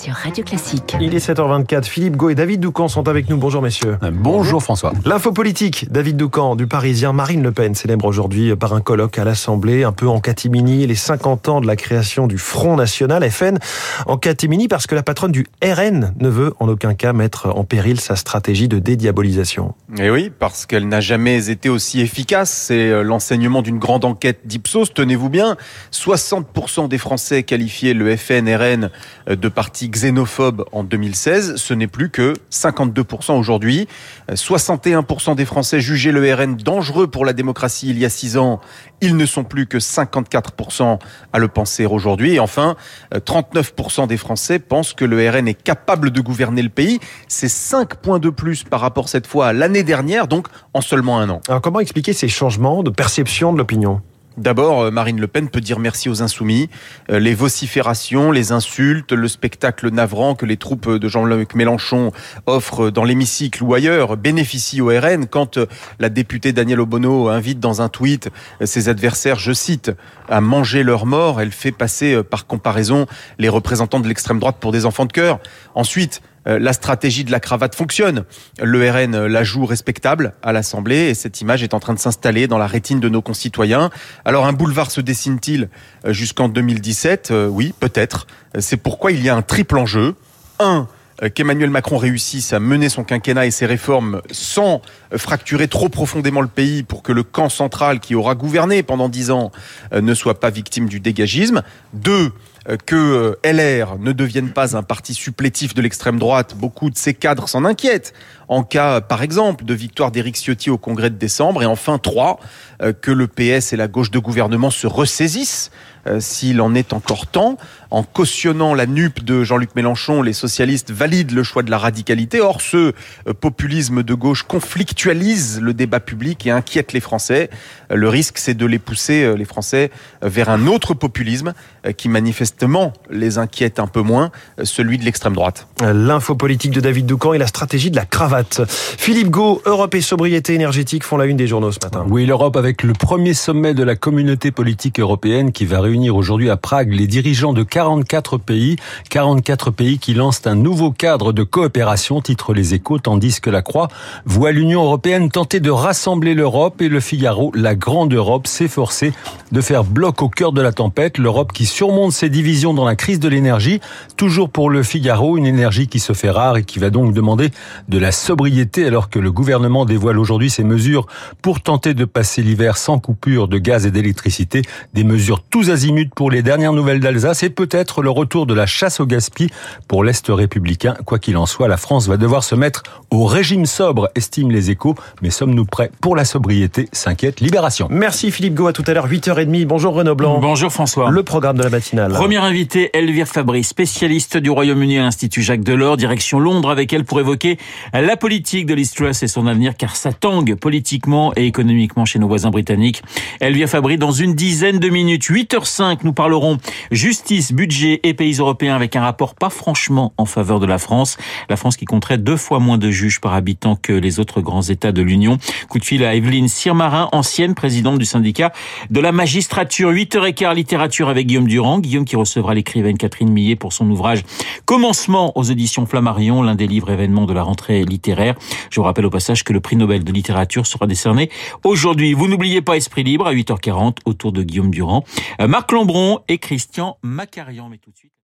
sur Radio Classique. Il est 7h24. Philippe Gau et David Doucan sont avec nous. Bonjour messieurs. Bonjour François. L'info politique. David Doucan du Parisien. Marine Le Pen célèbre aujourd'hui par un colloque à l'Assemblée, un peu en catimini, les 50 ans de la création du Front National FN. En catimini parce que la patronne du RN ne veut en aucun cas mettre en péril sa stratégie de dédiabolisation. Et eh oui, parce qu'elle n'a jamais été aussi efficace. C'est euh, l'enseignement d'une grande enquête d'Ipsos. Tenez-vous bien, 60% des Français qualifiaient le FN-RN de parti xénophobe en 2016. Ce n'est plus que 52% aujourd'hui. 61% des Français jugeaient le RN dangereux pour la démocratie il y a 6 ans. Ils ne sont plus que 54% à le penser aujourd'hui. Et enfin, 39% des Français pensent que le RN est capable de gouverner le pays. C'est 5 points de plus par rapport cette fois à l'année dernière, donc en seulement un an. Alors comment expliquer ces changements de perception de l'opinion? D'abord, euh, Marine Le Pen peut dire merci aux insoumis. Euh, les vociférations, les insultes, le spectacle navrant que les troupes de Jean-Luc Mélenchon offrent dans l'hémicycle ou ailleurs bénéficient au RN. Quand euh, la députée Danielle Obono invite dans un tweet ses adversaires, je cite, à manger leur mort, elle fait passer par comparaison les représentants de l'extrême droite pour des enfants de cœur. Ensuite, la stratégie de la cravate fonctionne. Le RN euh, la joue respectable à l'Assemblée et cette image est en train de s'installer dans la rétine de nos concitoyens. Alors un boulevard se dessine-t-il euh, jusqu'en 2017 Oui, peut-être. C'est pourquoi il y a un triple enjeu. Un, qu'Emmanuel Macron réussisse à mener son quinquennat et ses réformes sans fracturer trop profondément le pays pour que le camp central qui aura gouverné pendant dix ans ne soit pas victime du dégagisme. Deux, euh, que euh, LR ne devienne pas un parti supplétif de l'extrême droite. Beaucoup de ses cadres s'en inquiètent en cas, par exemple, de victoire d'Éric Ciotti au congrès de décembre. Et enfin, trois, euh, que le PS et la gauche de gouvernement se ressaisissent s'il en est encore temps. En cautionnant la nupe de Jean-Luc Mélenchon, les socialistes valident le choix de la radicalité. Or, ce populisme de gauche conflictualise le débat public et inquiète les Français. Le risque, c'est de les pousser, les Français, vers un autre populisme qui manifeste les inquiète un peu moins, celui de l'extrême droite. L'info politique de David Doucan et la stratégie de la cravate. Philippe Gau, Europe et sobriété énergétique font la une des journaux ce matin. Oui, l'Europe avec le premier sommet de la communauté politique européenne qui va réunir aujourd'hui à Prague les dirigeants de 44 pays, 44 pays qui lancent un nouveau cadre de coopération, titre les échos, tandis que la Croix voit l'Union européenne tenter de rassembler l'Europe et le Figaro, la grande Europe, s'efforcer de faire bloc au cœur de la tempête, l'Europe qui surmonte ses division dans la crise de l'énergie. Toujours pour le Figaro, une énergie qui se fait rare et qui va donc demander de la sobriété alors que le gouvernement dévoile aujourd'hui ses mesures pour tenter de passer l'hiver sans coupure de gaz et d'électricité. Des mesures tous azimuts pour les dernières nouvelles d'Alsace et peut-être le retour de la chasse au gaspillage pour l'Est républicain. Quoi qu'il en soit, la France va devoir se mettre au régime sobre, estiment les échos. Mais sommes-nous prêts pour la sobriété? S'inquiète Libération. Merci Philippe Go, à tout à l'heure, 8h30. Bonjour Renaud Blanc. Bonjour François. Le programme de la matinale. Première invitée, Elvire Fabry, spécialiste du Royaume-Uni à l'Institut Jacques Delors, direction Londres avec elle pour évoquer la politique de l'East et son avenir car ça tangue politiquement et économiquement chez nos voisins britanniques. Elvire Fabry dans une dizaine de minutes. 8h05, nous parlerons justice, budget et pays européens avec un rapport pas franchement en faveur de la France. La France qui compterait deux fois moins de juges par habitant que les autres grands États de l'Union. Coup de fil à Evelyne Sirmarin, ancienne présidente du syndicat de la magistrature. 8h15 littérature avec Guillaume Durand. Guillaume qui recevra l'écrivaine Catherine Millet pour son ouvrage Commencement aux éditions Flammarion, l'un des livres événements de la rentrée littéraire. Je vous rappelle au passage que le prix Nobel de littérature sera décerné aujourd'hui. Vous n'oubliez pas Esprit Libre à 8h40 autour de Guillaume Durand, euh, Marc Lambron et Christian Macarian. Mais tout de suite.